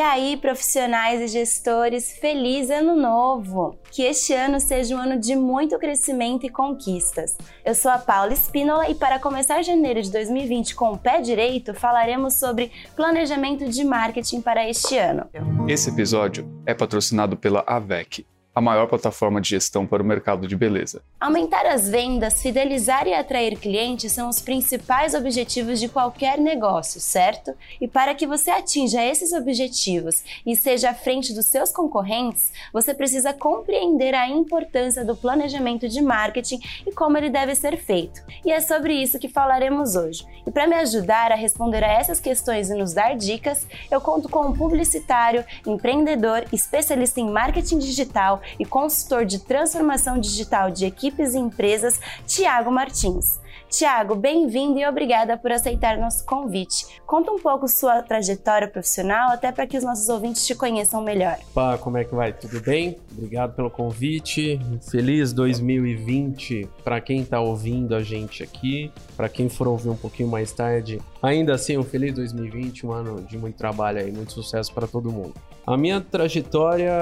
E aí, profissionais e gestores, feliz ano novo! Que este ano seja um ano de muito crescimento e conquistas. Eu sou a Paula Espínola e para começar janeiro de 2020 com o pé direito, falaremos sobre planejamento de marketing para este ano. Esse episódio é patrocinado pela AVEC, a maior plataforma de gestão para o mercado de beleza. Aumentar as vendas, fidelizar e atrair clientes são os principais objetivos de qualquer negócio, certo? E para que você atinja esses objetivos e seja à frente dos seus concorrentes, você precisa compreender a importância do planejamento de marketing e como ele deve ser feito. E é sobre isso que falaremos hoje. E para me ajudar a responder a essas questões e nos dar dicas, eu conto com um publicitário, empreendedor, especialista em marketing digital e consultor de transformação digital de equipes e empresas, Tiago Martins. Tiago, bem-vindo e obrigada por aceitar nosso convite. Conta um pouco sua trajetória profissional, até para que os nossos ouvintes te conheçam melhor. Pá, como é que vai? Tudo bem? Obrigado pelo convite. Feliz 2020 para quem está ouvindo a gente aqui, para quem for ouvir um pouquinho mais tarde. Ainda assim, um feliz 2020, um ano de muito trabalho e muito sucesso para todo mundo. A minha trajetória,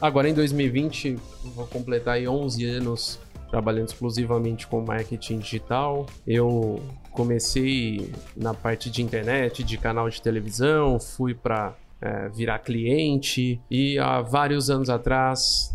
agora em 2020, vou completar aí 11 anos trabalhando exclusivamente com marketing digital. Eu comecei na parte de internet, de canal de televisão, fui para é, virar cliente e há vários anos atrás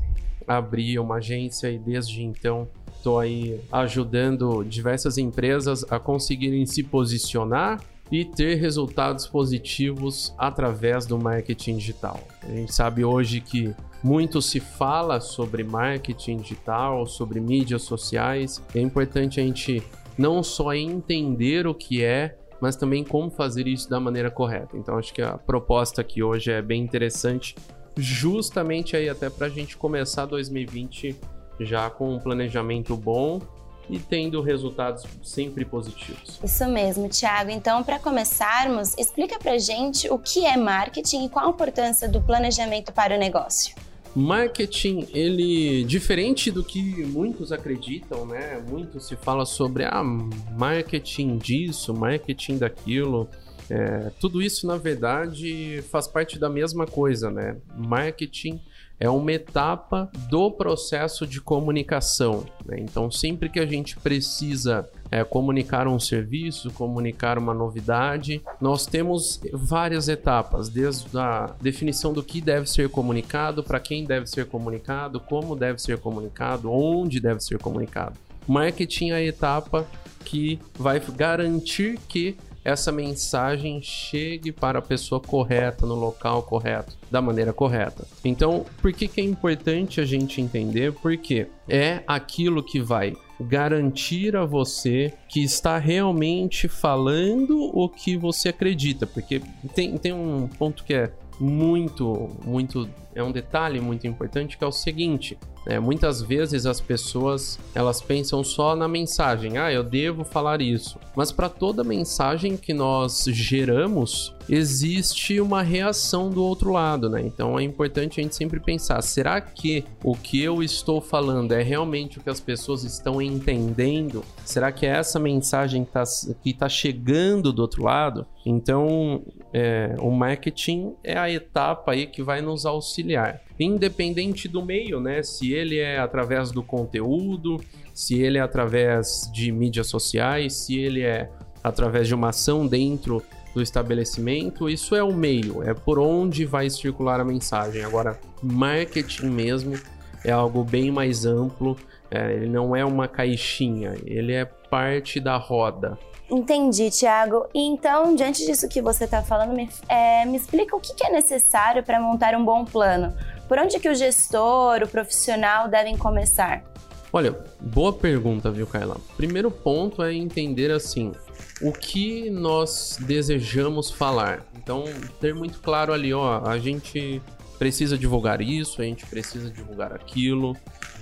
abri uma agência e desde então estou aí ajudando diversas empresas a conseguirem se posicionar e ter resultados positivos através do marketing digital. A gente sabe hoje que muito se fala sobre marketing digital, sobre mídias sociais. É importante a gente não só entender o que é, mas também como fazer isso da maneira correta. Então acho que a proposta aqui hoje é bem interessante, justamente aí até para a gente começar 2020 já com um planejamento bom e tendo resultados sempre positivos. Isso mesmo, Thiago. Então, para começarmos, explica para gente o que é marketing e qual a importância do planejamento para o negócio. Marketing, ele diferente do que muitos acreditam, né? Muito se fala sobre ah, marketing disso, marketing daquilo. É, tudo isso, na verdade, faz parte da mesma coisa, né? Marketing é uma etapa do processo de comunicação. Né? Então, sempre que a gente precisa é, comunicar um serviço, comunicar uma novidade, nós temos várias etapas, desde a definição do que deve ser comunicado, para quem deve ser comunicado, como deve ser comunicado, onde deve ser comunicado. Marketing é a etapa que vai garantir que essa mensagem chegue para a pessoa correta, no local correto, da maneira correta. Então, por que, que é importante a gente entender? Porque é aquilo que vai garantir a você que está realmente falando o que você acredita. Porque tem, tem um ponto que é muito, muito, é um detalhe muito importante que é o seguinte: é, muitas vezes as pessoas elas pensam só na mensagem, ah, eu devo falar isso. Mas para toda mensagem que nós geramos, existe uma reação do outro lado, né? Então é importante a gente sempre pensar: será que o que eu estou falando é realmente o que as pessoas estão entendendo? Será que é essa mensagem que está tá chegando do outro lado? Então, é, o marketing é a etapa aí que vai nos auxiliar independente do meio, né? Se ele é através do conteúdo, se ele é através de mídias sociais, se ele é através de uma ação dentro do estabelecimento, isso é o meio, é por onde vai circular a mensagem. Agora, marketing mesmo é algo bem mais amplo, é, ele não é uma caixinha, ele é parte da roda. Entendi, Thiago. E então, diante disso que você está falando, me, é, me explica o que, que é necessário para montar um bom plano. Por onde que o gestor, o profissional devem começar? Olha, boa pergunta, viu, Kaila? Primeiro ponto é entender assim, o que nós desejamos falar. Então, ter muito claro ali, ó, a gente precisa divulgar isso, a gente precisa divulgar aquilo.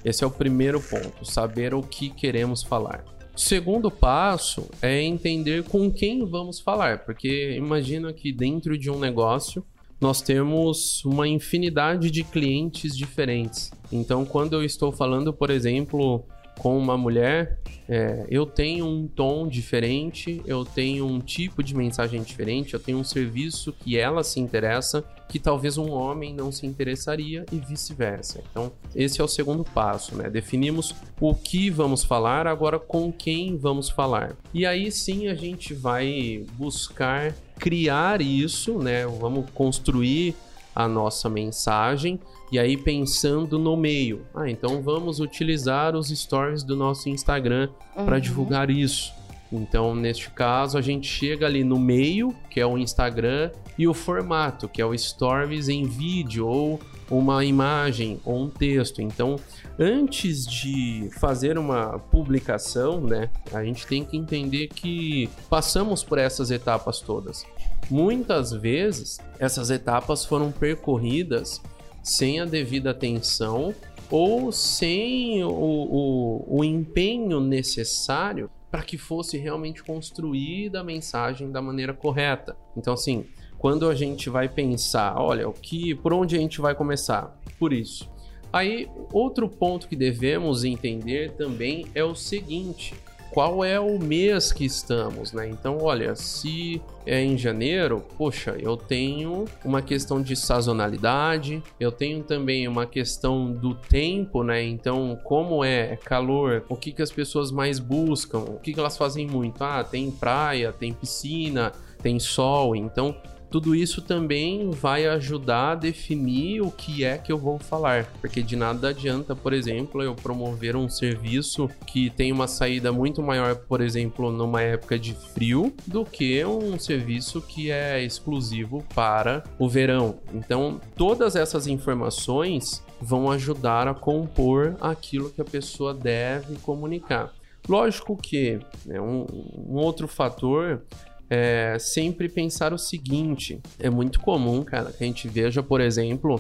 Esse é o primeiro ponto, saber o que queremos falar. Segundo passo é entender com quem vamos falar, porque imagina que dentro de um negócio nós temos uma infinidade de clientes diferentes. Então, quando eu estou falando, por exemplo, com uma mulher, é, eu tenho um tom diferente, eu tenho um tipo de mensagem diferente, eu tenho um serviço que ela se interessa, que talvez um homem não se interessaria e vice-versa. Então, esse é o segundo passo, né? Definimos o que vamos falar, agora com quem vamos falar. E aí sim a gente vai buscar criar isso, né? Vamos construir a nossa mensagem e aí pensando no meio. Ah, então vamos utilizar os stories do nosso Instagram uhum. para divulgar isso. Então, neste caso, a gente chega ali no meio, que é o Instagram, e o formato, que é o stories em vídeo ou uma imagem ou um texto. Então, antes de fazer uma publicação, né, a gente tem que entender que passamos por essas etapas todas. Muitas vezes, essas etapas foram percorridas sem a devida atenção ou sem o, o, o empenho necessário para que fosse realmente construída a mensagem da maneira correta. Então, assim, quando a gente vai pensar, olha, o que, por onde a gente vai começar? Por isso. Aí, outro ponto que devemos entender também é o seguinte: qual é o mês que estamos, né? Então, olha, se é em janeiro, poxa, eu tenho uma questão de sazonalidade, eu tenho também uma questão do tempo, né? Então, como é calor, o que, que as pessoas mais buscam, o que, que elas fazem muito? Ah, tem praia, tem piscina, tem sol, então tudo isso também vai ajudar a definir o que é que eu vou falar, porque de nada adianta, por exemplo, eu promover um serviço que tem uma saída muito maior, por exemplo, numa época de frio, do que um serviço que é exclusivo para o verão. Então, todas essas informações vão ajudar a compor aquilo que a pessoa deve comunicar. Lógico que né, um, um outro fator é, sempre pensar o seguinte: é muito comum, cara, que a gente veja, por exemplo,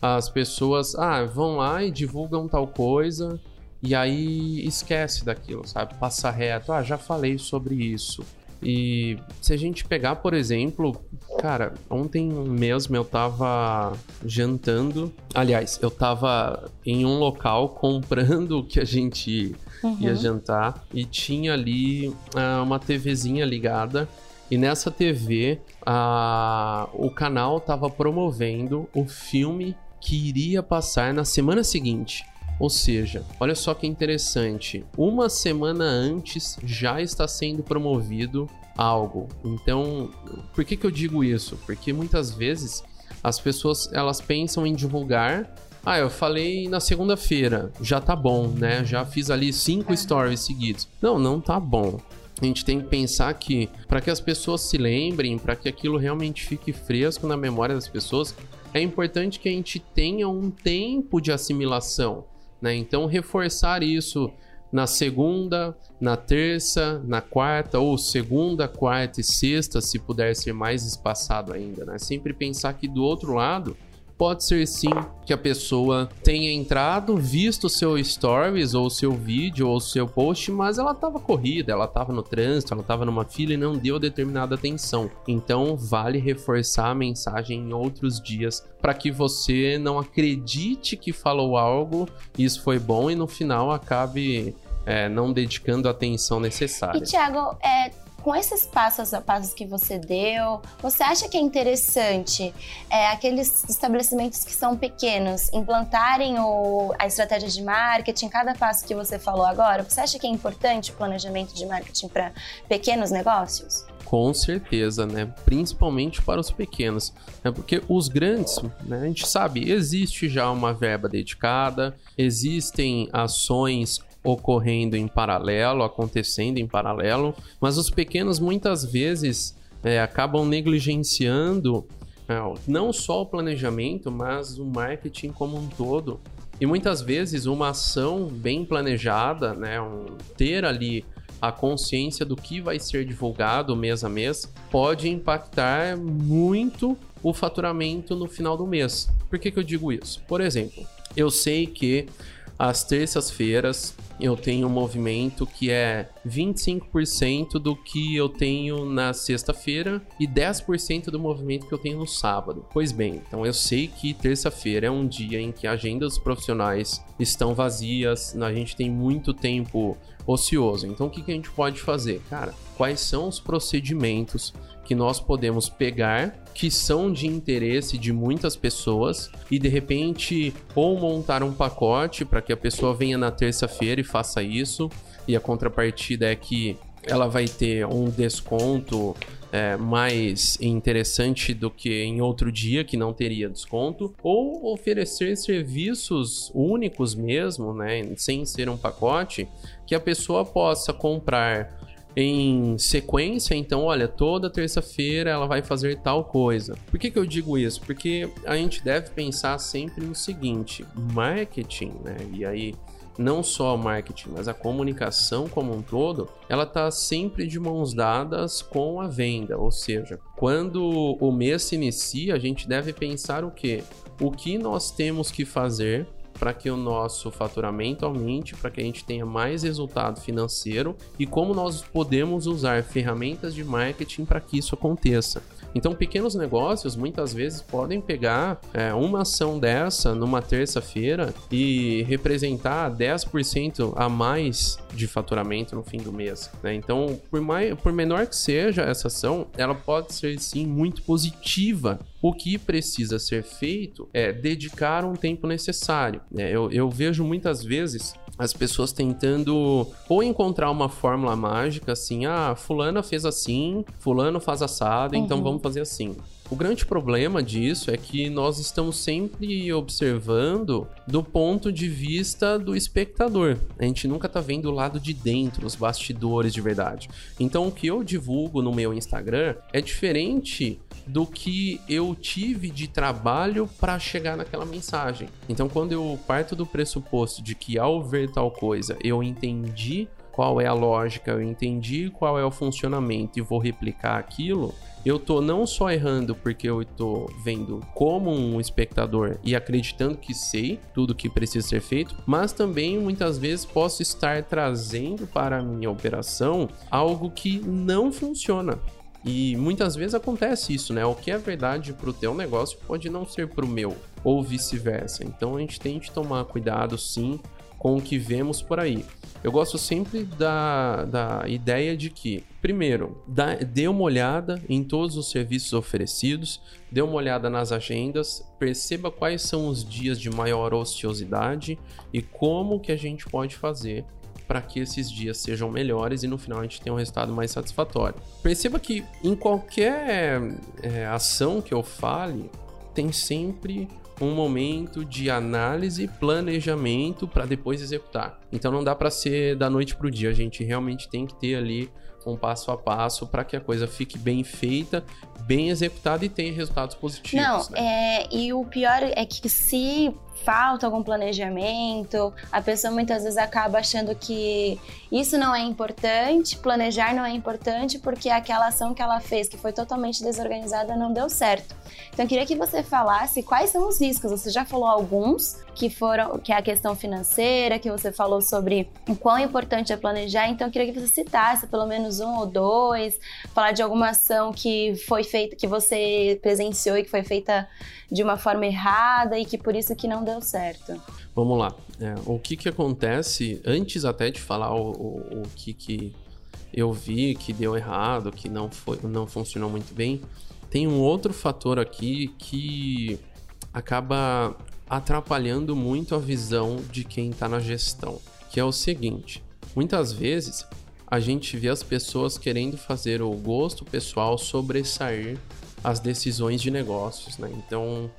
as pessoas ah, vão lá e divulgam tal coisa e aí esquece daquilo, sabe? Passa reto, ah, já falei sobre isso. E se a gente pegar, por exemplo, cara, ontem mesmo eu tava jantando. Aliás, eu tava em um local comprando o que a gente uhum. ia jantar e tinha ali uh, uma TVzinha ligada e nessa TV, a... o canal estava promovendo o filme que iria passar na semana seguinte. Ou seja, olha só que interessante. Uma semana antes já está sendo promovido algo. Então, por que, que eu digo isso? Porque muitas vezes as pessoas elas pensam em divulgar. Ah, eu falei na segunda-feira, já tá bom, né? Já fiz ali cinco stories seguidos. Não, não tá bom a gente tem que pensar que para que as pessoas se lembrem, para que aquilo realmente fique fresco na memória das pessoas, é importante que a gente tenha um tempo de assimilação, né? Então reforçar isso na segunda, na terça, na quarta ou segunda, quarta e sexta, se puder ser mais espaçado ainda, né? Sempre pensar que do outro lado Pode ser sim que a pessoa tenha entrado, visto seu stories ou seu vídeo ou seu post, mas ela estava corrida, ela estava no trânsito, ela estava numa fila e não deu determinada atenção. Então vale reforçar a mensagem em outros dias para que você não acredite que falou algo, isso foi bom e no final acabe é, não dedicando a atenção necessária. E Thiago, é, com esses passos a passos que você deu, você acha que é interessante é, aqueles estabelecimentos que são pequenos implantarem o, a estratégia de marketing, cada passo que você falou agora? Você acha que é importante o planejamento de marketing para pequenos negócios? Com certeza, né? Principalmente para os pequenos. Né? Porque os grandes, né? a gente sabe, existe já uma verba dedicada, existem ações ocorrendo em paralelo, acontecendo em paralelo, mas os pequenos muitas vezes é, acabam negligenciando é, não só o planejamento, mas o marketing como um todo. E muitas vezes uma ação bem planejada, né, um, ter ali a consciência do que vai ser divulgado mês a mês, pode impactar muito o faturamento no final do mês. Por que, que eu digo isso? Por exemplo, eu sei que às terças-feiras eu tenho um movimento que é 25% do que eu tenho na sexta-feira e 10% do movimento que eu tenho no sábado. Pois bem, então eu sei que terça-feira é um dia em que agendas profissionais estão vazias, a gente tem muito tempo ocioso. Então o que, que a gente pode fazer? Cara, quais são os procedimentos que nós podemos pegar que são de interesse de muitas pessoas e de repente ou montar um pacote para que a pessoa venha na terça-feira e faça isso e a contrapartida é que ela vai ter um desconto é, mais interessante do que em outro dia que não teria desconto, ou oferecer serviços únicos mesmo, né, sem ser um pacote, que a pessoa possa comprar em sequência, então, olha, toda terça-feira ela vai fazer tal coisa. Por que, que eu digo isso? Porque a gente deve pensar sempre no seguinte: marketing, né? E aí não só marketing, mas a comunicação como um todo, ela está sempre de mãos dadas com a venda. Ou seja, quando o mês se inicia, a gente deve pensar o quê? O que nós temos que fazer para que o nosso faturamento aumente, para que a gente tenha mais resultado financeiro e como nós podemos usar ferramentas de marketing para que isso aconteça. Então, pequenos negócios muitas vezes podem pegar é, uma ação dessa numa terça-feira e representar 10% a mais de faturamento no fim do mês. Né? Então, por, mais, por menor que seja essa ação, ela pode ser sim muito positiva o que precisa ser feito é dedicar um tempo necessário. Né? Eu, eu vejo muitas vezes as pessoas tentando ou encontrar uma fórmula mágica, assim, ah, fulana fez assim, fulano faz assado, então uhum. então vamos fazer assim. O grande problema disso é que nós estamos sempre observando do ponto de vista do espectador. A gente nunca tá vendo o lado de dentro, os bastidores de verdade. Então o que eu divulgo no meu Instagram é diferente do que eu tive de trabalho para chegar naquela mensagem. Então quando eu parto do pressuposto de que ao ver tal coisa eu entendi qual é a lógica, eu entendi qual é o funcionamento e vou replicar aquilo, eu tô não só errando porque eu tô vendo como um espectador e acreditando que sei tudo que precisa ser feito, mas também muitas vezes posso estar trazendo para a minha operação algo que não funciona. E muitas vezes acontece isso, né? O que é verdade para o teu negócio pode não ser para o meu, ou vice-versa. Então a gente tem que tomar cuidado sim com o que vemos por aí. Eu gosto sempre da, da ideia de que, primeiro, dá, dê uma olhada em todos os serviços oferecidos, dê uma olhada nas agendas, perceba quais são os dias de maior ociosidade e como que a gente pode fazer para que esses dias sejam melhores e no final a gente tenha um resultado mais satisfatório. Perceba que em qualquer é, ação que eu fale, tem sempre um momento de análise e planejamento para depois executar. Então não dá para ser da noite para o dia, a gente realmente tem que ter ali um passo a passo para que a coisa fique bem feita, bem executada e tenha resultados positivos. Não, né? é, e o pior é que se falta algum planejamento, a pessoa muitas vezes acaba achando que isso não é importante, planejar não é importante porque aquela ação que ela fez, que foi totalmente desorganizada, não deu certo. Então eu queria que você falasse quais são os riscos. Você já falou alguns, que foram que é a questão financeira, que você falou sobre o quão importante é planejar. Então eu queria que você citasse pelo menos um ou dois, falar de alguma ação que foi feita, que você presenciou e que foi feita de uma forma errada e que por isso que não deu certo. Vamos lá. É, o que que acontece antes até de falar o, o, o que que eu vi que deu errado, que não foi, não funcionou muito bem, tem um outro fator aqui que acaba atrapalhando muito a visão de quem está na gestão, que é o seguinte: muitas vezes a gente vê as pessoas querendo fazer o gosto pessoal sobressair as decisões de negócios, né? Então,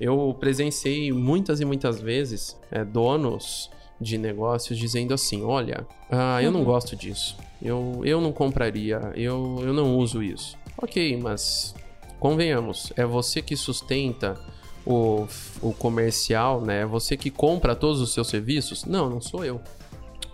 eu presenciei muitas e muitas vezes é, donos de negócios dizendo assim: olha, ah, eu não uhum. gosto disso, eu, eu não compraria, eu, eu não uso isso. Ok, mas convenhamos, é você que sustenta o, o comercial, né? É você que compra todos os seus serviços? Não, não sou eu.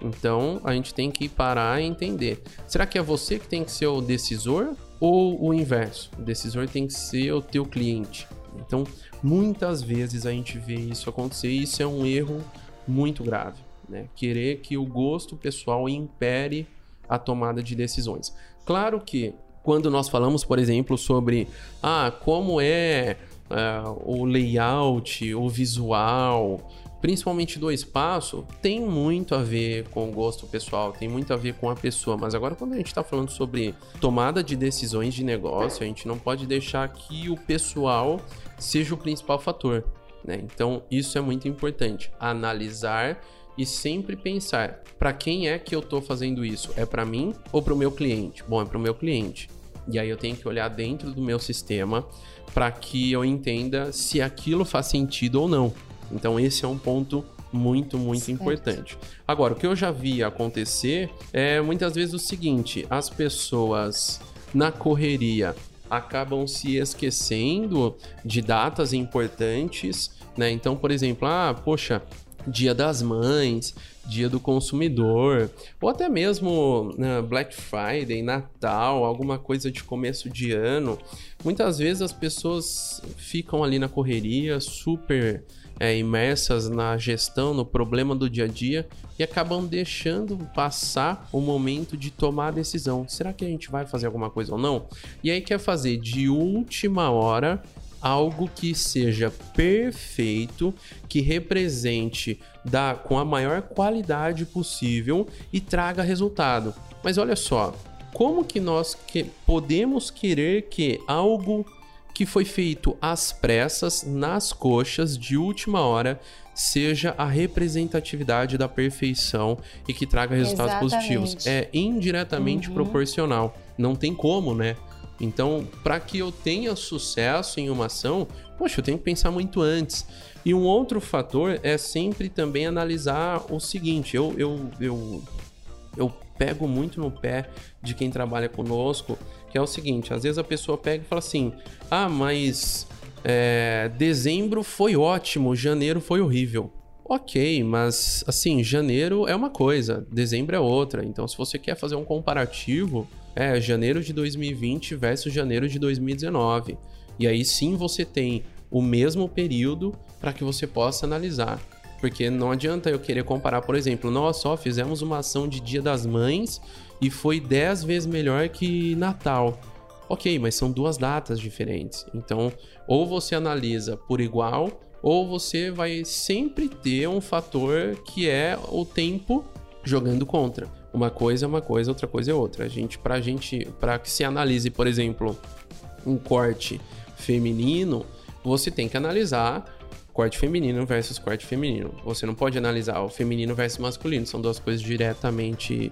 Então a gente tem que parar e entender. Será que é você que tem que ser o decisor ou o inverso? O decisor tem que ser o teu cliente. Então, muitas vezes a gente vê isso acontecer e isso é um erro muito grave. Né? Querer que o gosto pessoal impere a tomada de decisões. Claro que quando nós falamos, por exemplo, sobre ah, como é uh, o layout, o visual, principalmente do espaço, tem muito a ver com o gosto pessoal, tem muito a ver com a pessoa. Mas agora, quando a gente está falando sobre tomada de decisões de negócio, a gente não pode deixar que o pessoal seja o principal fator. Né? Então, isso é muito importante. Analisar e sempre pensar para quem é que eu estou fazendo isso? É para mim ou para o meu cliente? Bom, é para o meu cliente. E aí eu tenho que olhar dentro do meu sistema para que eu entenda se aquilo faz sentido ou não. Então esse é um ponto muito, muito certo. importante. Agora, o que eu já vi acontecer é muitas vezes o seguinte: as pessoas na correria acabam se esquecendo de datas importantes, né? Então, por exemplo, ah, poxa, Dia das Mães, Dia do Consumidor, ou até mesmo né, Black Friday, Natal, alguma coisa de começo de ano. Muitas vezes as pessoas ficam ali na correria, super é, imersas na gestão, no problema do dia a dia e acabam deixando passar o momento de tomar a decisão. Será que a gente vai fazer alguma coisa ou não? E aí quer fazer de última hora algo que seja perfeito, que represente da, com a maior qualidade possível e traga resultado. Mas olha só, como que nós que podemos querer que algo que foi feito às pressas, nas coxas, de última hora, seja a representatividade da perfeição e que traga resultados Exatamente. positivos. É indiretamente uhum. proporcional. Não tem como, né? Então, para que eu tenha sucesso em uma ação, poxa, eu tenho que pensar muito antes. E um outro fator é sempre também analisar o seguinte: eu, eu, eu, eu pego muito no pé de quem trabalha conosco, que é o seguinte: às vezes a pessoa pega e fala assim, ah, mas é, dezembro foi ótimo, janeiro foi horrível. Ok, mas assim, janeiro é uma coisa, dezembro é outra. Então, se você quer fazer um comparativo, é janeiro de 2020 versus janeiro de 2019. E aí sim você tem o mesmo período para que você possa analisar. Porque não adianta eu querer comparar, por exemplo, nós só fizemos uma ação de Dia das Mães e foi 10 vezes melhor que Natal. Ok, mas são duas datas diferentes. Então, ou você analisa por igual, ou você vai sempre ter um fator que é o tempo jogando contra. Uma coisa é uma coisa, outra coisa é outra. A gente, pra gente, para que se analise, por exemplo, um corte feminino, você tem que analisar corte feminino versus corte feminino. Você não pode analisar o feminino versus masculino, são duas coisas diretamente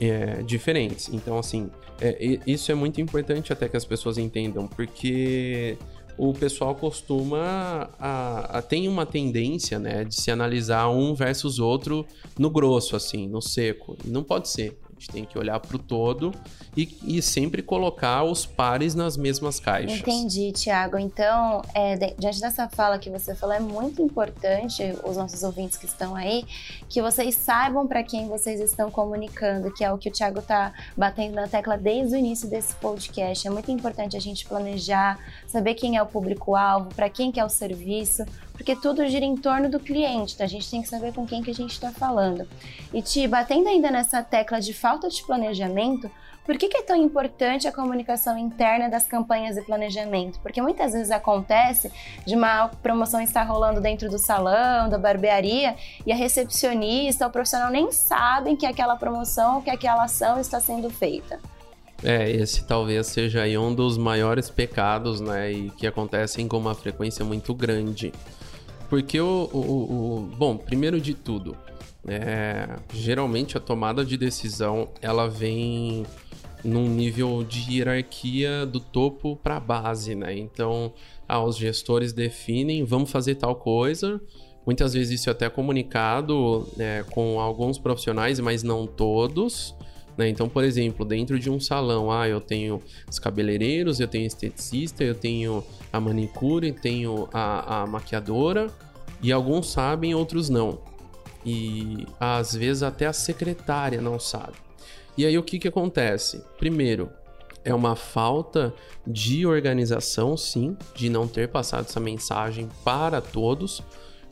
é, diferentes. Então, assim, é, isso é muito importante até que as pessoas entendam, porque o pessoal costuma a, a, tem uma tendência, né, de se analisar um versus outro no grosso, assim, no seco. Não pode ser gente tem que olhar para o todo e, e, sempre colocar os pares nas mesmas caixas. Entendi, Tiago. Então, é, diante dessa fala que você falou, é muito importante, os nossos ouvintes que estão aí, que vocês saibam para quem vocês estão comunicando, que é o que o Tiago está batendo na tecla desde o início desse podcast. É muito importante a gente planejar, saber quem é o público-alvo, para quem que é o serviço, porque tudo gira em torno do cliente, então a gente tem que saber com quem que a gente está falando. E Ti, batendo ainda nessa tecla de falta de planejamento, por que, que, é tão importante a comunicação interna das campanhas de planejamento? Porque muitas vezes acontece de uma promoção estar rolando dentro do salão, da barbearia, e a recepcionista, o profissional nem sabem que aquela promoção, que aquela ação está sendo feita. É, esse talvez seja um dos maiores pecados, né, e que acontecem com uma frequência muito grande. Porque o, o, o bom, primeiro de tudo, é, geralmente a tomada de decisão ela vem num nível de hierarquia do topo para a base, né? Então, ah, os gestores definem, vamos fazer tal coisa. Muitas vezes isso é até comunicado né, com alguns profissionais, mas não todos. Né? Então, por exemplo, dentro de um salão, ah, eu tenho os cabeleireiros, eu tenho esteticista, eu tenho a manicure, tenho a, a maquiadora, e alguns sabem, outros não. E às vezes até a secretária não sabe. E aí o que, que acontece? Primeiro, é uma falta de organização, sim, de não ter passado essa mensagem para todos.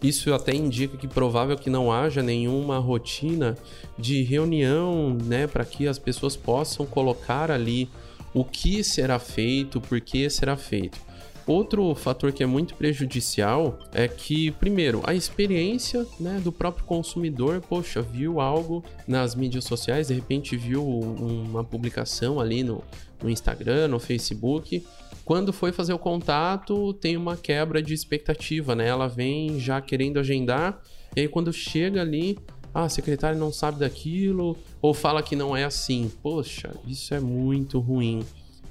Isso até indica que provável que não haja nenhuma rotina de reunião, né, para que as pessoas possam colocar ali o que será feito, por que será feito. Outro fator que é muito prejudicial é que, primeiro, a experiência né, do próprio consumidor, poxa, viu algo nas mídias sociais, de repente viu uma publicação ali no, no Instagram, no Facebook. Quando foi fazer o contato, tem uma quebra de expectativa, né? Ela vem já querendo agendar, e aí quando chega ali, ah, a secretária não sabe daquilo, ou fala que não é assim. Poxa, isso é muito ruim.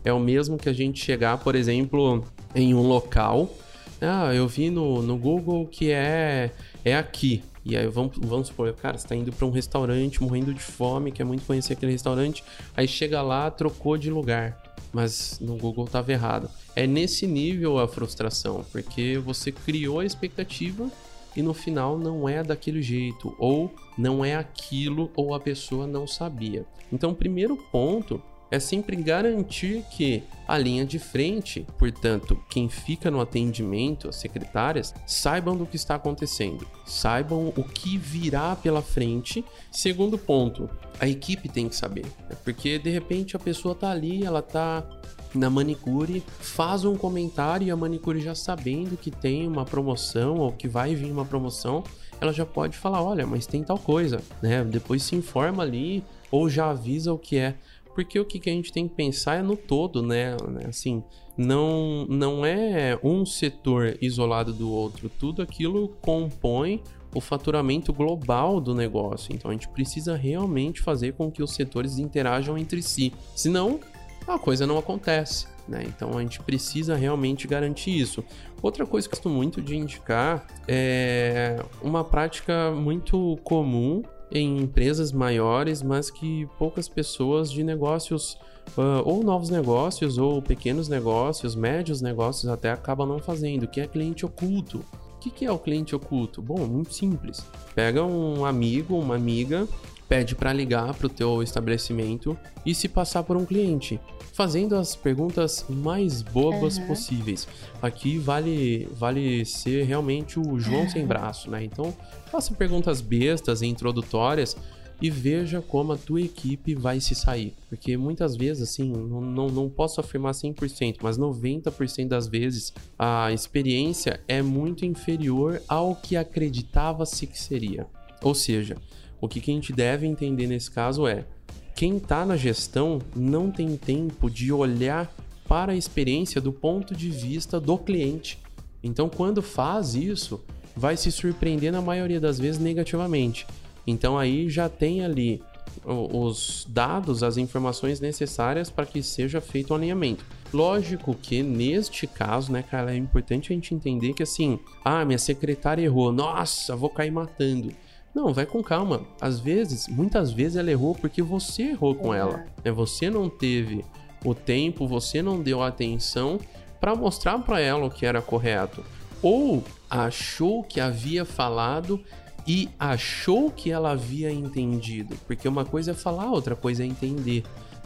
É o mesmo que a gente chegar, por exemplo, em um local. Ah, eu vi no, no Google que é, é aqui. E aí vamos, vamos supor, cara, você tá indo para um restaurante morrendo de fome, quer muito conhecer aquele restaurante, aí chega lá, trocou de lugar. Mas no Google tava errado. É nesse nível a frustração, porque você criou a expectativa e no final não é daquele jeito, ou não é aquilo, ou a pessoa não sabia. Então, o primeiro ponto é sempre garantir que a linha de frente, portanto, quem fica no atendimento, as secretárias, saibam do que está acontecendo, saibam o que virá pela frente. Segundo ponto, a equipe tem que saber, né? porque de repente a pessoa está ali, ela está na manicure, faz um comentário e a manicure já sabendo que tem uma promoção ou que vai vir uma promoção, ela já pode falar, olha, mas tem tal coisa, né? Depois se informa ali ou já avisa o que é. Porque o que a gente tem que pensar é no todo, né? Assim, não, não é um setor isolado do outro. Tudo aquilo compõe o faturamento global do negócio. Então a gente precisa realmente fazer com que os setores interajam entre si. Senão, a coisa não acontece. Né? Então a gente precisa realmente garantir isso. Outra coisa que eu gosto muito de indicar é uma prática muito comum em empresas maiores, mas que poucas pessoas de negócios, uh, ou novos negócios, ou pequenos negócios, médios negócios até acabam não fazendo, que é cliente oculto. O que, que é o cliente oculto? Bom, muito simples. Pega um amigo, uma amiga, pede para ligar para o teu estabelecimento e se passar por um cliente fazendo as perguntas mais bobas uhum. possíveis. Aqui vale vale ser realmente o João sem braço, né? Então, faça perguntas bestas e introdutórias e veja como a tua equipe vai se sair. Porque muitas vezes, assim, não, não, não posso afirmar 100%, mas 90% das vezes a experiência é muito inferior ao que acreditava-se que seria. Ou seja, o que, que a gente deve entender nesse caso é quem está na gestão não tem tempo de olhar para a experiência do ponto de vista do cliente. Então, quando faz isso, vai se surpreender na maioria das vezes negativamente. Então, aí já tem ali os dados, as informações necessárias para que seja feito o um alinhamento. Lógico que neste caso, né, cara, é importante a gente entender que assim, ah, minha secretária errou, nossa, vou cair matando. Não, vai com calma. Às vezes, muitas vezes ela errou porque você errou com é. ela. Né? Você não teve o tempo, você não deu atenção para mostrar para ela o que era correto. Ou achou que havia falado e achou que ela havia entendido. Porque uma coisa é falar, outra coisa é entender.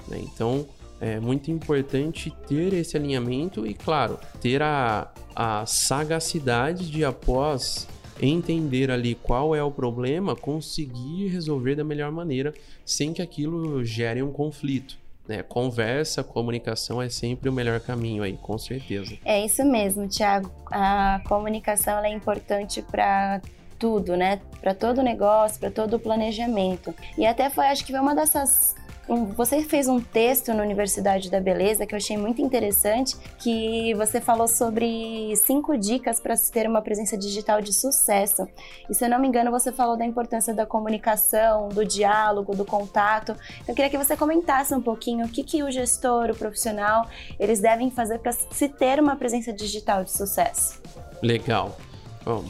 Né? Então, é muito importante ter esse alinhamento e, claro, ter a, a sagacidade de após entender ali qual é o problema, conseguir resolver da melhor maneira sem que aquilo gere um conflito. Né? Conversa, comunicação é sempre o melhor caminho aí, com certeza. É isso mesmo, Tiago. A comunicação é importante para tudo, né? Para todo negócio, para todo o planejamento. E até foi, acho que foi uma dessas você fez um texto na Universidade da Beleza que eu achei muito interessante, que você falou sobre cinco dicas para ter uma presença digital de sucesso. E se eu não me engano, você falou da importância da comunicação, do diálogo, do contato. Eu queria que você comentasse um pouquinho o que, que o gestor, o profissional, eles devem fazer para se ter uma presença digital de sucesso. Legal.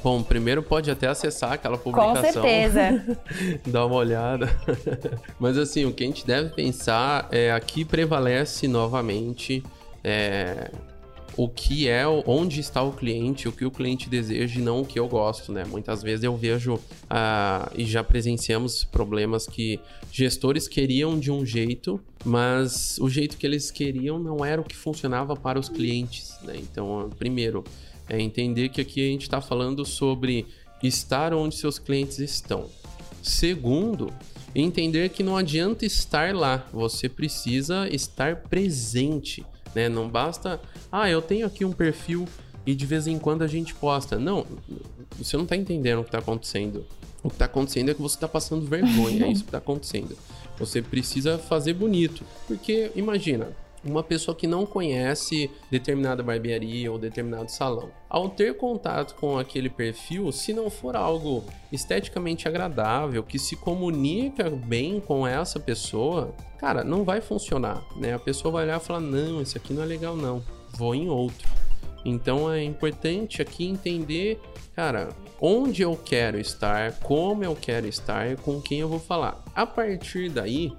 Bom, primeiro pode até acessar aquela publicação. Com certeza. dar uma olhada. Mas assim, o que a gente deve pensar é aqui prevalece novamente é, o que é, onde está o cliente, o que o cliente deseja e não o que eu gosto, né? Muitas vezes eu vejo ah, e já presenciamos problemas que gestores queriam de um jeito, mas o jeito que eles queriam não era o que funcionava para os clientes, né? Então, primeiro, é entender que aqui a gente está falando sobre estar onde seus clientes estão. Segundo, entender que não adianta estar lá, você precisa estar presente, né? Não basta, ah, eu tenho aqui um perfil e de vez em quando a gente posta. Não, você não está entendendo o que está acontecendo. O que está acontecendo é que você está passando vergonha, é isso que está acontecendo. Você precisa fazer bonito, porque imagina, uma pessoa que não conhece determinada barbearia ou determinado salão. Ao ter contato com aquele perfil, se não for algo esteticamente agradável, que se comunica bem com essa pessoa, cara, não vai funcionar, né? A pessoa vai olhar e falar: "Não, esse aqui não é legal não, vou em outro". Então é importante aqui entender, cara, onde eu quero estar, como eu quero estar, com quem eu vou falar. A partir daí,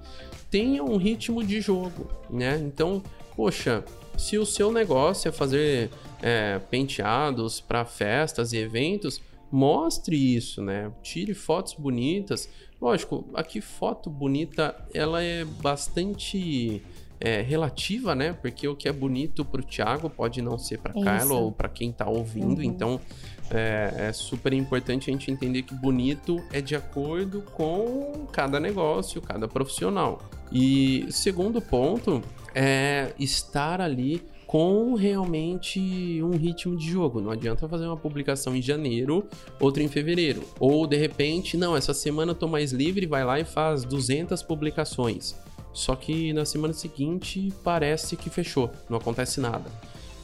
tenha um ritmo de jogo, né? Então, poxa, se o seu negócio é fazer é, penteados para festas e eventos, mostre isso, né? Tire fotos bonitas. Lógico, aqui foto bonita ela é bastante é, relativa, né? Porque o que é bonito para o Thiago pode não ser para Carla ou para quem está ouvindo. Uhum. Então é, é, super importante a gente entender que bonito é de acordo com cada negócio, cada profissional. E segundo ponto é estar ali com realmente um ritmo de jogo. Não adianta fazer uma publicação em janeiro, outra em fevereiro. Ou de repente, não, essa semana eu tô mais livre, vai lá e faz 200 publicações. Só que na semana seguinte parece que fechou, não acontece nada.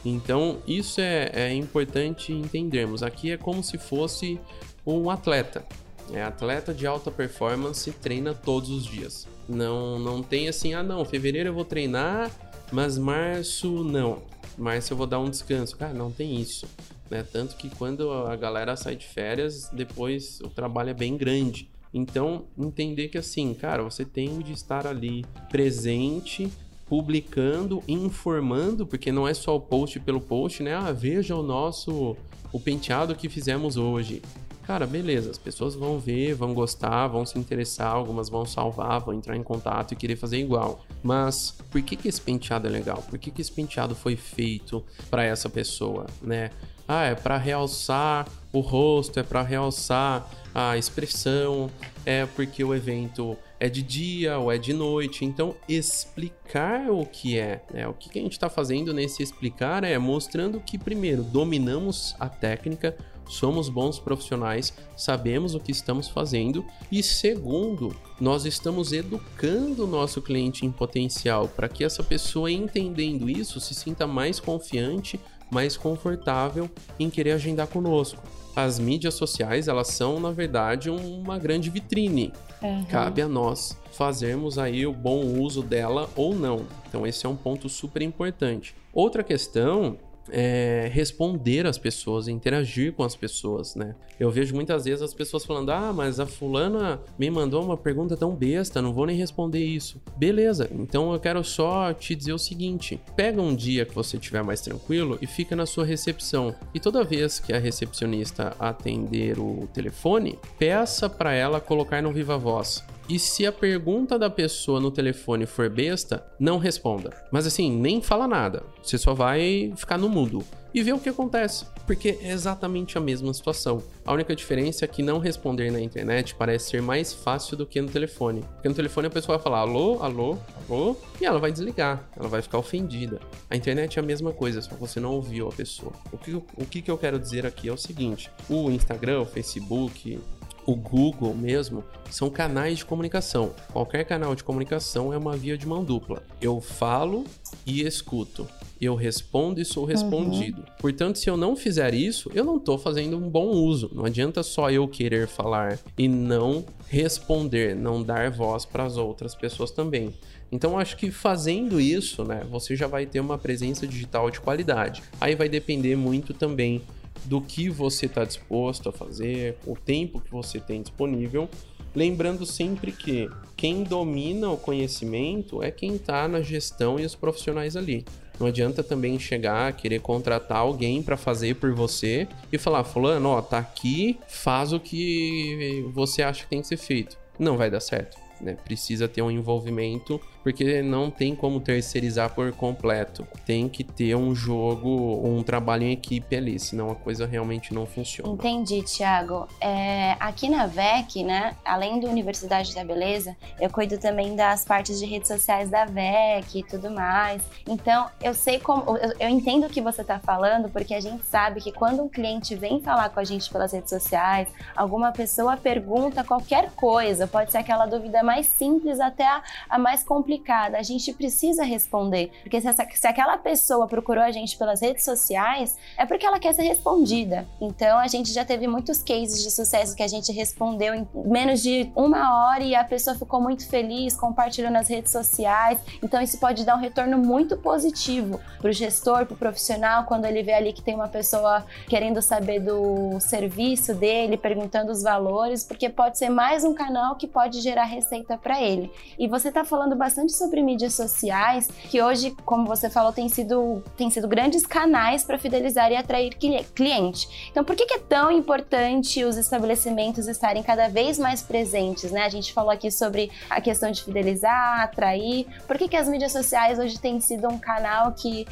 Então isso é, é importante entendermos. Aqui é como se fosse um atleta. É atleta de alta performance treina todos os dias. Não, não tem assim, ah não, fevereiro eu vou treinar, mas março não. Março eu vou dar um descanso. Cara, não tem isso. Né? Tanto que quando a galera sai de férias, depois o trabalho é bem grande. Então, entender que assim, cara, você tem de estar ali presente, publicando, informando, porque não é só o post pelo post, né? Ah, veja o nosso o penteado que fizemos hoje. Cara, beleza, as pessoas vão ver, vão gostar, vão se interessar, algumas vão salvar, vão entrar em contato e querer fazer igual. Mas por que, que esse penteado é legal? Por que, que esse penteado foi feito para essa pessoa, né? Ah, é para realçar o rosto, é para realçar a expressão, é porque o evento é de dia ou é de noite. Então, explicar o que é, né? O que, que a gente está fazendo nesse explicar é mostrando que, primeiro, dominamos a técnica, somos bons profissionais, sabemos o que estamos fazendo e segundo, nós estamos educando o nosso cliente em potencial para que essa pessoa entendendo isso se sinta mais confiante, mais confortável em querer agendar conosco. As mídias sociais, elas são, na verdade, uma grande vitrine. Uhum. Cabe a nós fazermos aí o bom uso dela ou não. Então esse é um ponto super importante. Outra questão é, responder às pessoas, interagir com as pessoas, né? Eu vejo muitas vezes as pessoas falando: ah, mas a fulana me mandou uma pergunta tão besta, não vou nem responder isso. Beleza, então eu quero só te dizer o seguinte: pega um dia que você estiver mais tranquilo e fica na sua recepção. E toda vez que a recepcionista atender o telefone, peça para ela colocar no viva voz. E se a pergunta da pessoa no telefone for besta, não responda. Mas assim, nem fala nada. Você só vai ficar no mudo e ver o que acontece. Porque é exatamente a mesma situação. A única diferença é que não responder na internet parece ser mais fácil do que no telefone. Porque no telefone a pessoa vai falar alô, alô, alô, e ela vai desligar. Ela vai ficar ofendida. A internet é a mesma coisa, só você não ouviu a pessoa. O que, o que eu quero dizer aqui é o seguinte: o Instagram, o Facebook, o Google mesmo, são canais de comunicação. Qualquer canal de comunicação é uma via de mão dupla. Eu falo e escuto. Eu respondo e sou uhum. respondido. Uhum. Portanto, se eu não fizer isso, eu não estou fazendo um bom uso. Não adianta só eu querer falar e não responder, não dar voz para as outras pessoas também. Então acho que fazendo isso, né, você já vai ter uma presença digital de qualidade. Aí vai depender muito também do que você está disposto a fazer, o tempo que você tem disponível. Lembrando sempre que quem domina o conhecimento é quem está na gestão e os profissionais ali. Não adianta também chegar, querer contratar alguém para fazer por você e falar, fulano, ó, tá aqui, faz o que você acha que tem que ser feito. Não vai dar certo. Né? Precisa ter um envolvimento porque não tem como terceirizar por completo. Tem que ter um jogo, um trabalho em equipe ali, senão a coisa realmente não funciona. Entendi, Thiago. É, aqui na VEC, né, além da Universidade da Beleza, eu cuido também das partes de redes sociais da VEC e tudo mais. Então, eu sei como. Eu, eu entendo o que você está falando, porque a gente sabe que quando um cliente vem falar com a gente pelas redes sociais, alguma pessoa pergunta qualquer coisa, pode ser aquela dúvida mais simples até a, a mais complicada complicada, a gente precisa responder. Porque se, essa, se aquela pessoa procurou a gente pelas redes sociais, é porque ela quer ser respondida. Então a gente já teve muitos cases de sucesso que a gente respondeu em menos de uma hora e a pessoa ficou muito feliz, compartilhou nas redes sociais. Então isso pode dar um retorno muito positivo para o gestor, para o profissional, quando ele vê ali que tem uma pessoa querendo saber do serviço dele, perguntando os valores, porque pode ser mais um canal que pode gerar receita para ele. E você está falando bastante bastante sobre mídias sociais, que hoje, como você falou, tem sido, tem sido grandes canais para fidelizar e atrair cliente. Então, por que, que é tão importante os estabelecimentos estarem cada vez mais presentes? Né? A gente falou aqui sobre a questão de fidelizar, atrair. Por que, que as mídias sociais hoje têm sido um canal que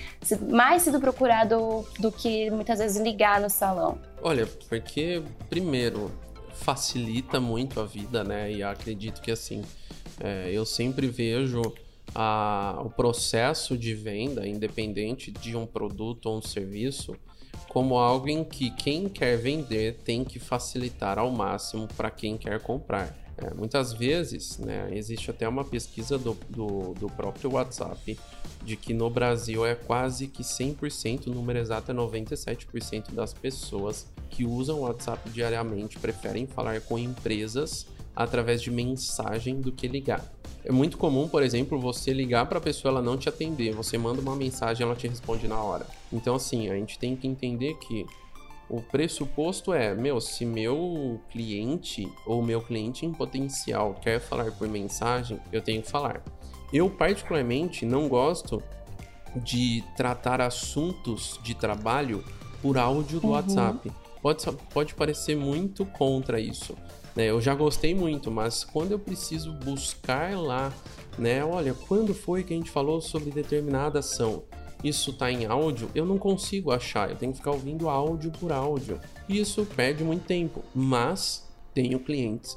mais sido procurado do que muitas vezes ligar no salão? Olha, porque primeiro facilita muito a vida, né? E acredito que assim é, eu sempre vejo a, o processo de venda, independente de um produto ou um serviço, como algo em que quem quer vender tem que facilitar ao máximo para quem quer comprar. É, muitas vezes, né, existe até uma pesquisa do, do, do, próprio WhatsApp de que no Brasil é quase que 100%, o número exato é 97% das pessoas que usam o WhatsApp diariamente preferem falar com empresas através de mensagem do que ligar. É muito comum, por exemplo, você ligar para a pessoa ela não te atender, você manda uma mensagem ela te responde na hora. Então assim, a gente tem que entender que o pressuposto é, meu, se meu cliente ou meu cliente em potencial quer falar por mensagem, eu tenho que falar. Eu particularmente não gosto de tratar assuntos de trabalho por áudio do uhum. WhatsApp. Pode, pode parecer muito contra isso, né? Eu já gostei muito, mas quando eu preciso buscar lá, né? Olha, quando foi que a gente falou sobre determinada ação? Isso está em áudio, eu não consigo achar, eu tenho que ficar ouvindo áudio por áudio. Isso perde muito tempo, mas tenho clientes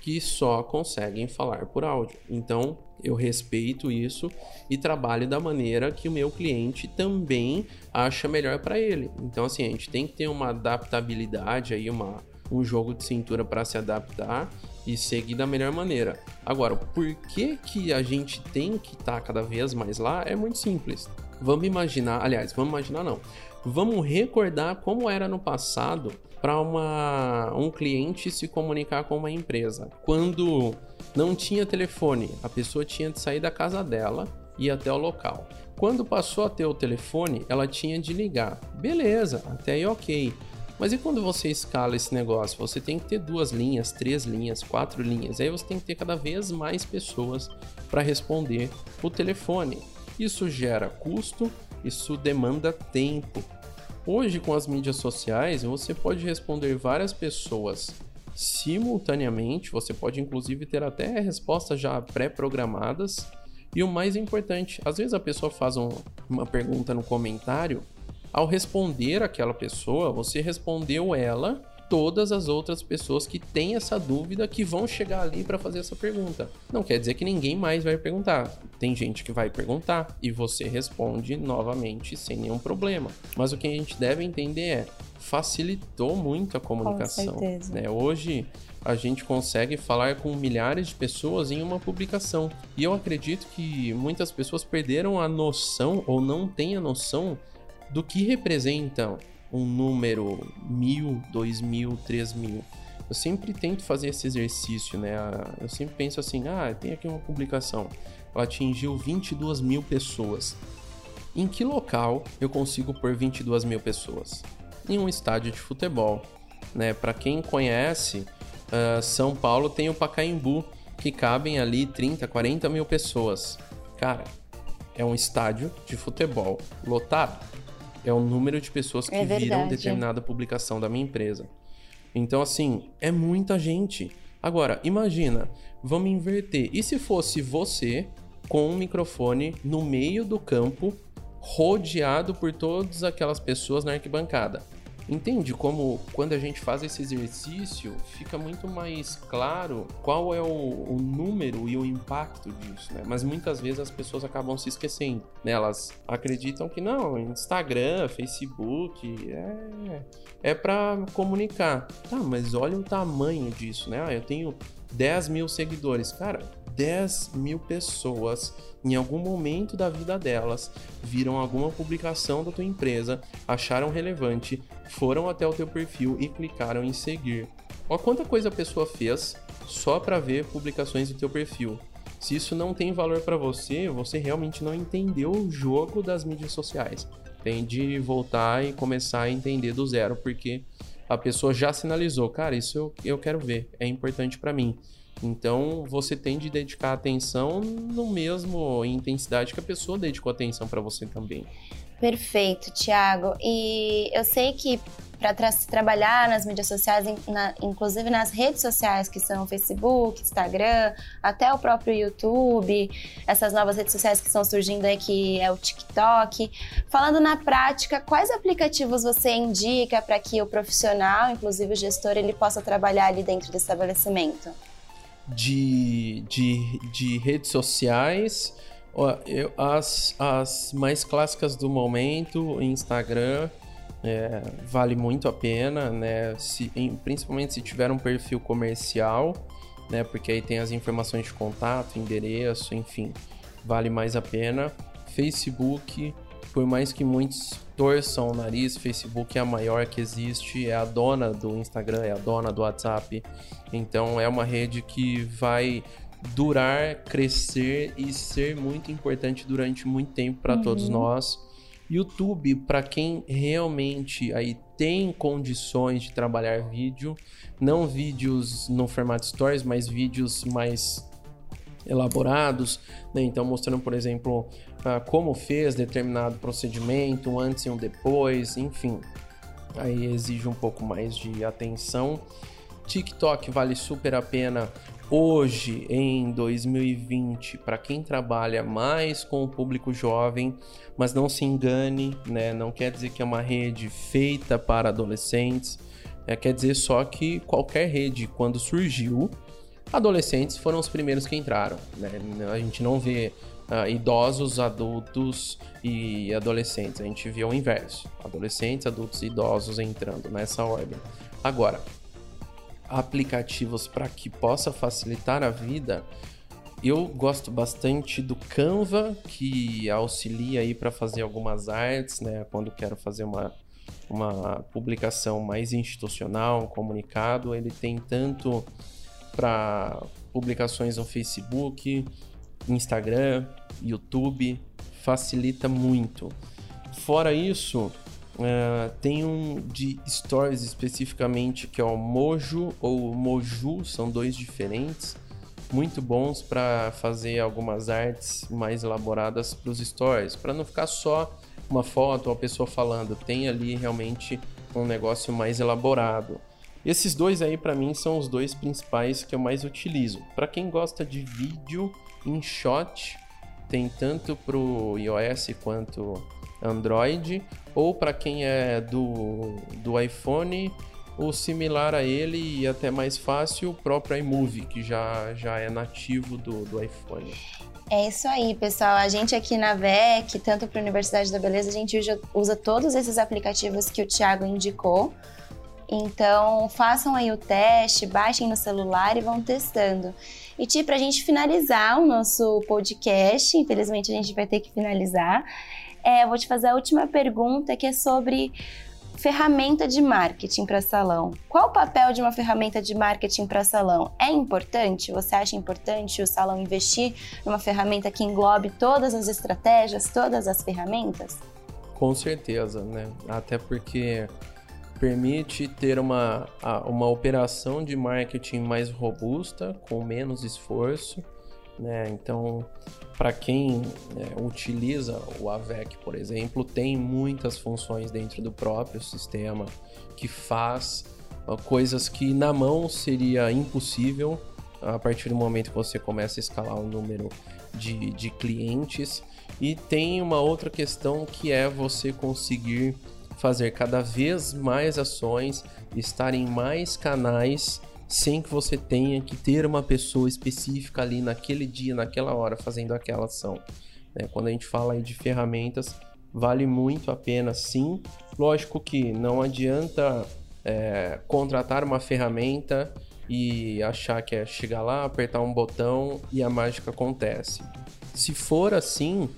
que só conseguem falar por áudio. Então, eu respeito isso e trabalho da maneira que o meu cliente também acha melhor para ele. Então, assim, a gente tem que ter uma adaptabilidade aí, uma um jogo de cintura para se adaptar e seguir da melhor maneira. Agora, por que que a gente tem que estar tá cada vez mais lá? É muito simples. Vamos imaginar, aliás, vamos imaginar não. Vamos recordar como era no passado para um cliente se comunicar com uma empresa. Quando não tinha telefone, a pessoa tinha de sair da casa dela e ir até o local. Quando passou a ter o telefone, ela tinha de ligar. Beleza, até aí ok. Mas e quando você escala esse negócio? Você tem que ter duas linhas, três linhas, quatro linhas. Aí você tem que ter cada vez mais pessoas para responder o telefone. Isso gera custo, isso demanda tempo. Hoje, com as mídias sociais, você pode responder várias pessoas simultaneamente. Você pode, inclusive, ter até respostas já pré-programadas. E o mais importante, às vezes a pessoa faz um, uma pergunta no comentário ao responder aquela pessoa, você respondeu ela todas as outras pessoas que têm essa dúvida que vão chegar ali para fazer essa pergunta. Não quer dizer que ninguém mais vai perguntar. Tem gente que vai perguntar e você responde novamente sem nenhum problema. Mas o que a gente deve entender é facilitou muito a comunicação. Com certeza. Né? Hoje a gente consegue falar com milhares de pessoas em uma publicação. E eu acredito que muitas pessoas perderam a noção ou não têm a noção do que representam um número mil, dois mil, três mil. Eu sempre tento fazer esse exercício, né? Eu sempre penso assim: ah, tem aqui uma publicação, ela atingiu 22 mil pessoas. Em que local eu consigo pôr 22 mil pessoas? Em um estádio de futebol, né? Para quem conhece, uh, São Paulo tem o Pacaembu, que cabem ali 30, 40 mil pessoas. Cara, é um estádio de futebol lotado é o número de pessoas que é viram determinada publicação da minha empresa. Então, assim, é muita gente. Agora, imagina, vamos inverter. E se fosse você com um microfone no meio do campo, rodeado por todas aquelas pessoas na arquibancada. Entende como quando a gente faz esse exercício fica muito mais claro qual é o, o, número e o impacto disso, né? Mas muitas vezes as pessoas acabam se esquecendo, né? Elas acreditam que não, Instagram, Facebook, é, é para comunicar. Tá, mas olha o tamanho disso, né? Ah, eu tenho 10 mil seguidores. Cara, 10 mil pessoas em algum momento da vida delas viram alguma publicação da tua empresa, acharam relevante, foram até o teu perfil e clicaram em seguir. Olha quanta coisa a pessoa fez só para ver publicações do teu perfil. Se isso não tem valor para você, você realmente não entendeu o jogo das mídias sociais. Tem de voltar e começar a entender do zero, porque a pessoa já sinalizou, cara, isso eu, eu quero ver, é importante para mim. Então você tem de dedicar atenção no mesmo intensidade que a pessoa dedicou atenção para você também. Perfeito, Thiago. E eu sei que para tra trabalhar nas mídias sociais, na, inclusive nas redes sociais que são Facebook, Instagram, até o próprio YouTube, essas novas redes sociais que estão surgindo aí que é o TikTok. Falando na prática, quais aplicativos você indica para que o profissional, inclusive o gestor, ele possa trabalhar ali dentro do estabelecimento? De, de, de redes sociais. As, as mais clássicas do momento, Instagram, é, vale muito a pena, né? Se, principalmente se tiver um perfil comercial, né? Porque aí tem as informações de contato, endereço, enfim, vale mais a pena. Facebook, por mais que muitos torçam o nariz, Facebook é a maior que existe, é a dona do Instagram, é a dona do WhatsApp. Então é uma rede que vai durar, crescer e ser muito importante durante muito tempo para uhum. todos nós. YouTube, para quem realmente aí tem condições de trabalhar vídeo, não vídeos no formato stories, mas vídeos mais elaborados, né? então mostrando, por exemplo, como fez determinado procedimento, antes e um depois, enfim. Aí exige um pouco mais de atenção. TikTok vale super a pena hoje em 2020 para quem trabalha mais com o público jovem, mas não se engane, né? Não quer dizer que é uma rede feita para adolescentes. É, quer dizer só que qualquer rede, quando surgiu, adolescentes foram os primeiros que entraram. Né? A gente não vê uh, idosos, adultos e adolescentes. A gente vê o inverso: adolescentes, adultos e idosos entrando nessa ordem. Agora, aplicativos para que possa facilitar a vida. Eu gosto bastante do Canva, que auxilia aí para fazer algumas artes, né? Quando quero fazer uma, uma publicação mais institucional, um comunicado, ele tem tanto para publicações no Facebook, Instagram, YouTube, facilita muito. Fora isso, uh, tem um de stories especificamente que é o Mojo ou Moju, são dois diferentes, muito bons para fazer algumas artes mais elaboradas para os stories, para não ficar só uma foto ou a pessoa falando, tem ali realmente um negócio mais elaborado. Esses dois aí para mim são os dois principais que eu mais utilizo. Para quem gosta de vídeo em shot, tem tanto pro iOS quanto Android, ou para quem é do, do iPhone, o similar a ele e até mais fácil, o próprio iMovie, que já, já é nativo do, do iPhone. É isso aí, pessoal. A gente aqui na VEC, tanto para a Universidade da Beleza, a gente usa, usa todos esses aplicativos que o Thiago indicou então, façam aí o teste, baixem no celular e vão testando. E, Ti, para a gente finalizar o nosso podcast, infelizmente a gente vai ter que finalizar, é, vou te fazer a última pergunta que é sobre ferramenta de marketing para salão. Qual o papel de uma ferramenta de marketing para salão? É importante? Você acha importante o salão investir numa ferramenta que englobe todas as estratégias, todas as ferramentas? Com certeza, né? Até porque permite ter uma, uma operação de marketing mais robusta, com menos esforço. Né? Então, para quem é, utiliza o AVEC, por exemplo, tem muitas funções dentro do próprio sistema que faz coisas que na mão seria impossível a partir do momento que você começa a escalar um número de, de clientes. E tem uma outra questão que é você conseguir fazer cada vez mais ações, estar em mais canais sem que você tenha que ter uma pessoa específica ali naquele dia, naquela hora, fazendo aquela ação. Né? Quando a gente fala aí de ferramentas, vale muito a pena sim. Lógico que não adianta é, contratar uma ferramenta e achar que é chegar lá, apertar um botão e a mágica acontece. Se for assim,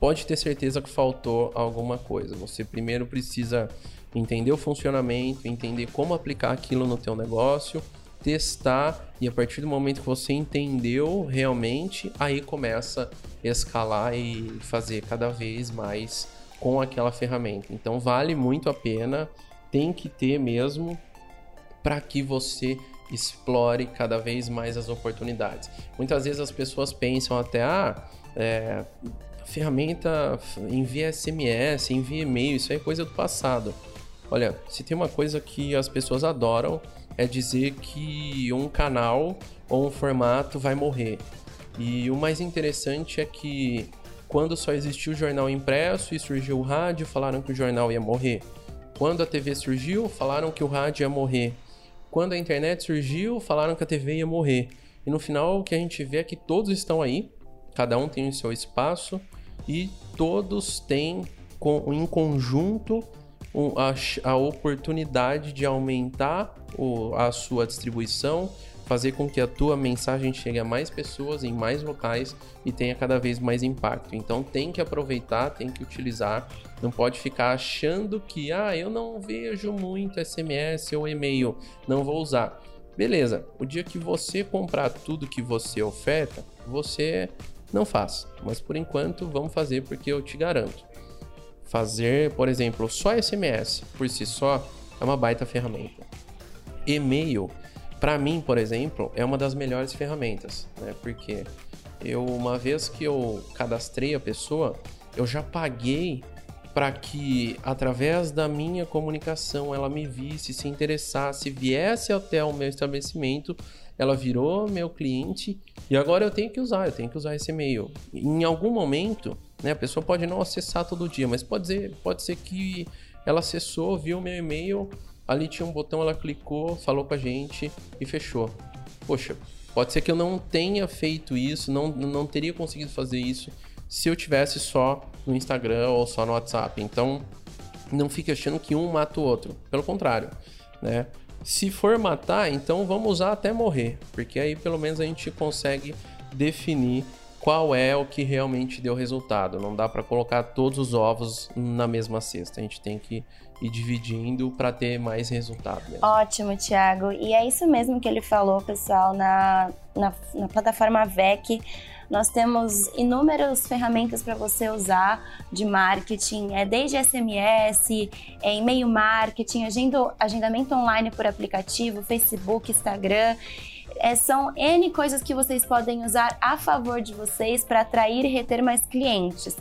pode ter certeza que faltou alguma coisa. Você primeiro precisa entender o funcionamento, entender como aplicar aquilo no teu negócio, testar e a partir do momento que você entendeu realmente, aí começa a escalar e fazer cada vez mais com aquela ferramenta. Então vale muito a pena, tem que ter mesmo para que você explore cada vez mais as oportunidades. Muitas vezes as pessoas pensam até, ah, é, ferramenta envia SMS, envia e-mail, isso é coisa do passado. Olha, se tem uma coisa que as pessoas adoram é dizer que um canal ou um formato vai morrer. E o mais interessante é que quando só existiu o jornal impresso e surgiu o rádio, falaram que o jornal ia morrer. Quando a TV surgiu, falaram que o rádio ia morrer. Quando a internet surgiu, falaram que a TV ia morrer. E no final o que a gente vê é que todos estão aí, cada um tem o seu espaço e todos têm em conjunto a, oportunidade de aumentar a sua distribuição, fazer com que a tua mensagem chegue a mais pessoas em mais locais e tenha cada vez mais impacto. Então tem que aproveitar, tem que utilizar, não pode ficar achando que ah, eu não vejo muito SMS ou e-mail, não vou usar. Beleza, o dia que você comprar tudo que você oferta, você não faz. Mas por enquanto vamos fazer porque eu te garanto. Fazer, por exemplo, só SMS por si só é uma baita ferramenta. E-mail para mim, por exemplo, é uma das melhores ferramentas, né? Porque eu uma vez que eu cadastrei a pessoa, eu já paguei para que através da minha comunicação ela me visse, se interessasse, viesse até o meu estabelecimento, ela virou meu cliente e agora eu tenho que usar, eu tenho que usar esse e-mail. Em algum momento, né, a pessoa pode não acessar todo dia, mas pode ser, pode ser que ela acessou, viu meu e-mail, Ali tinha um botão, ela clicou, falou com a gente e fechou. Poxa, pode ser que eu não tenha feito isso, não, não teria conseguido fazer isso se eu tivesse só no Instagram ou só no WhatsApp. Então, não fique achando que um mata o outro. Pelo contrário, né? Se for matar, então vamos usar até morrer, porque aí pelo menos a gente consegue definir qual é o que realmente deu resultado. Não dá para colocar todos os ovos na mesma cesta. A gente tem que ir dividindo para ter mais resultado. Mesmo. Ótimo, Thiago. E é isso mesmo que ele falou, pessoal, na, na, na plataforma VEC. Nós temos inúmeras ferramentas para você usar de marketing, é desde SMS, é e-mail marketing, agenda, agendamento online por aplicativo, Facebook, Instagram. É, são N coisas que vocês podem usar a favor de vocês para atrair e reter mais clientes.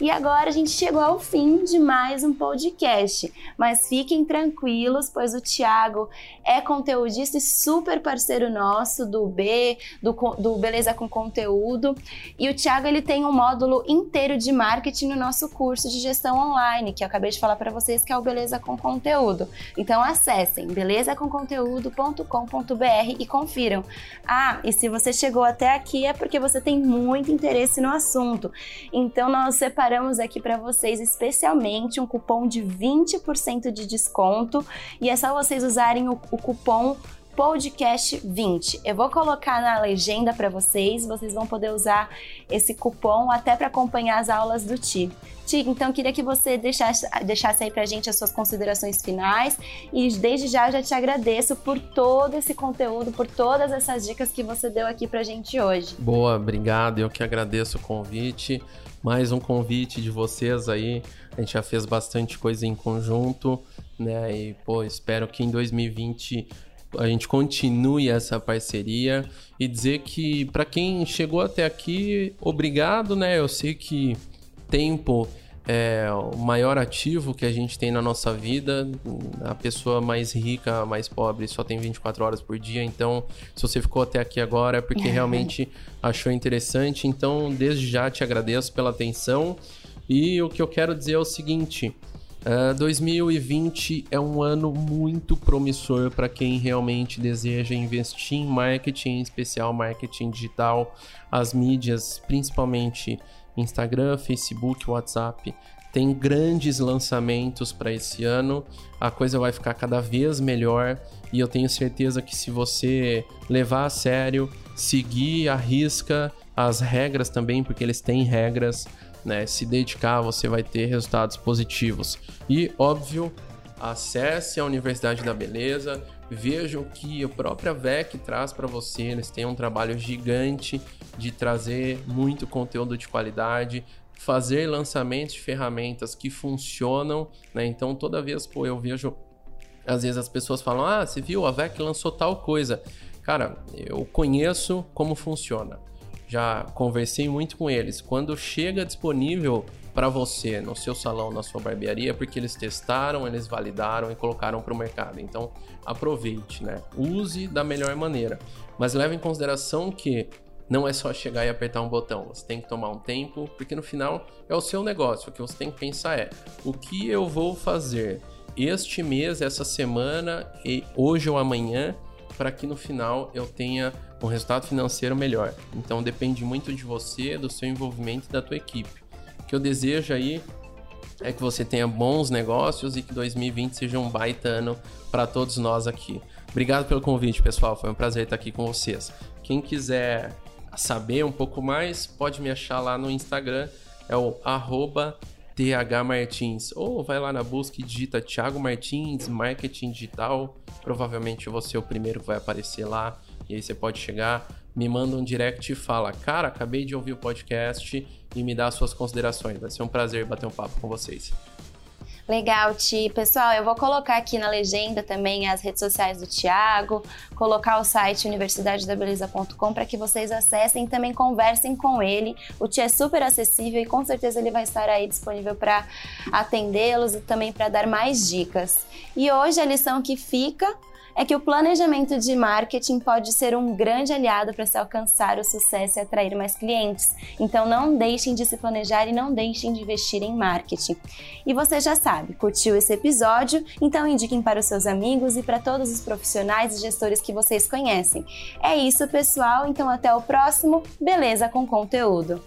E agora a gente chegou ao fim de mais um podcast, mas fiquem tranquilos, pois o Thiago é conteudista e super parceiro nosso do B, do, do Beleza com Conteúdo. E o Thiago ele tem um módulo inteiro de marketing no nosso curso de gestão online, que eu acabei de falar para vocês que é o Beleza com Conteúdo. Então acessem belezacomconteúdo.com.br e confiram Ah, e se você chegou até aqui é porque você tem muito interesse no assunto. Então nós separamos aqui para vocês especialmente um cupom de 20% de desconto e é só vocês usarem o, o cupom podcast 20. Eu vou colocar na legenda para vocês, vocês vão poder usar esse cupom até para acompanhar as aulas do TI. Tig, então queria que você deixasse, deixasse aí pra gente as suas considerações finais e desde já eu já te agradeço por todo esse conteúdo, por todas essas dicas que você deu aqui pra gente hoje. Boa, obrigado. Eu que agradeço o convite. Mais um convite de vocês aí. A gente já fez bastante coisa em conjunto, né? E pô, espero que em 2020 a gente continue essa parceria e dizer que para quem chegou até aqui, obrigado, né? Eu sei que tempo é o maior ativo que a gente tem na nossa vida. A pessoa mais rica, mais pobre, só tem 24 horas por dia. Então, se você ficou até aqui agora, é porque realmente achou interessante. Então, desde já te agradeço pela atenção. E o que eu quero dizer é o seguinte. Uh, 2020 é um ano muito promissor para quem realmente deseja investir em marketing, em especial marketing digital, as mídias, principalmente Instagram, Facebook, WhatsApp. Tem grandes lançamentos para esse ano, a coisa vai ficar cada vez melhor e eu tenho certeza que se você levar a sério, seguir a risca, as regras também, porque eles têm regras, né? Se dedicar, você vai ter resultados positivos. E, óbvio, acesse a Universidade da Beleza, veja o que a própria VEC traz para você. Eles têm um trabalho gigante de trazer muito conteúdo de qualidade, fazer lançamentos de ferramentas que funcionam, né? Então, toda vez, pô, eu vejo às vezes as pessoas falam: "Ah, você viu, a VEC lançou tal coisa". Cara, eu conheço como funciona já conversei muito com eles. Quando chega disponível para você no seu salão, na sua barbearia, porque eles testaram, eles validaram e colocaram para o mercado. Então, aproveite, né? Use da melhor maneira. Mas leve em consideração que não é só chegar e apertar um botão. Você tem que tomar um tempo, porque no final é o seu negócio. O que você tem que pensar é: o que eu vou fazer este mês, essa semana, e hoje ou amanhã, para que no final eu tenha um resultado financeiro melhor. Então depende muito de você, do seu envolvimento e da tua equipe. O que eu desejo aí é que você tenha bons negócios e que 2020 seja um baita ano para todos nós aqui. Obrigado pelo convite, pessoal. Foi um prazer estar aqui com vocês. Quem quiser saber um pouco mais, pode me achar lá no Instagram, é o arroba thmartins. Ou vai lá na busca e digita Thiago Martins, Marketing Digital. Provavelmente você é o primeiro que vai aparecer lá. E aí você pode chegar, me manda um direct e fala: Cara, acabei de ouvir o podcast e me dá suas considerações. Vai ser um prazer bater um papo com vocês. Legal, Ti. Pessoal, eu vou colocar aqui na legenda também as redes sociais do Tiago, colocar o site universidadedabeleza.com para que vocês acessem e também conversem com ele. O Ti é super acessível e com certeza ele vai estar aí disponível para atendê-los e também para dar mais dicas. E hoje a lição que fica é que o planejamento de marketing pode ser um grande aliado para se alcançar o sucesso e atrair mais clientes. Então não deixem de se planejar e não deixem de investir em marketing. E você já sabe, curtiu esse episódio? Então indiquem para os seus amigos e para todos os profissionais e gestores que vocês conhecem. É isso, pessoal. Então até o próximo. Beleza com conteúdo.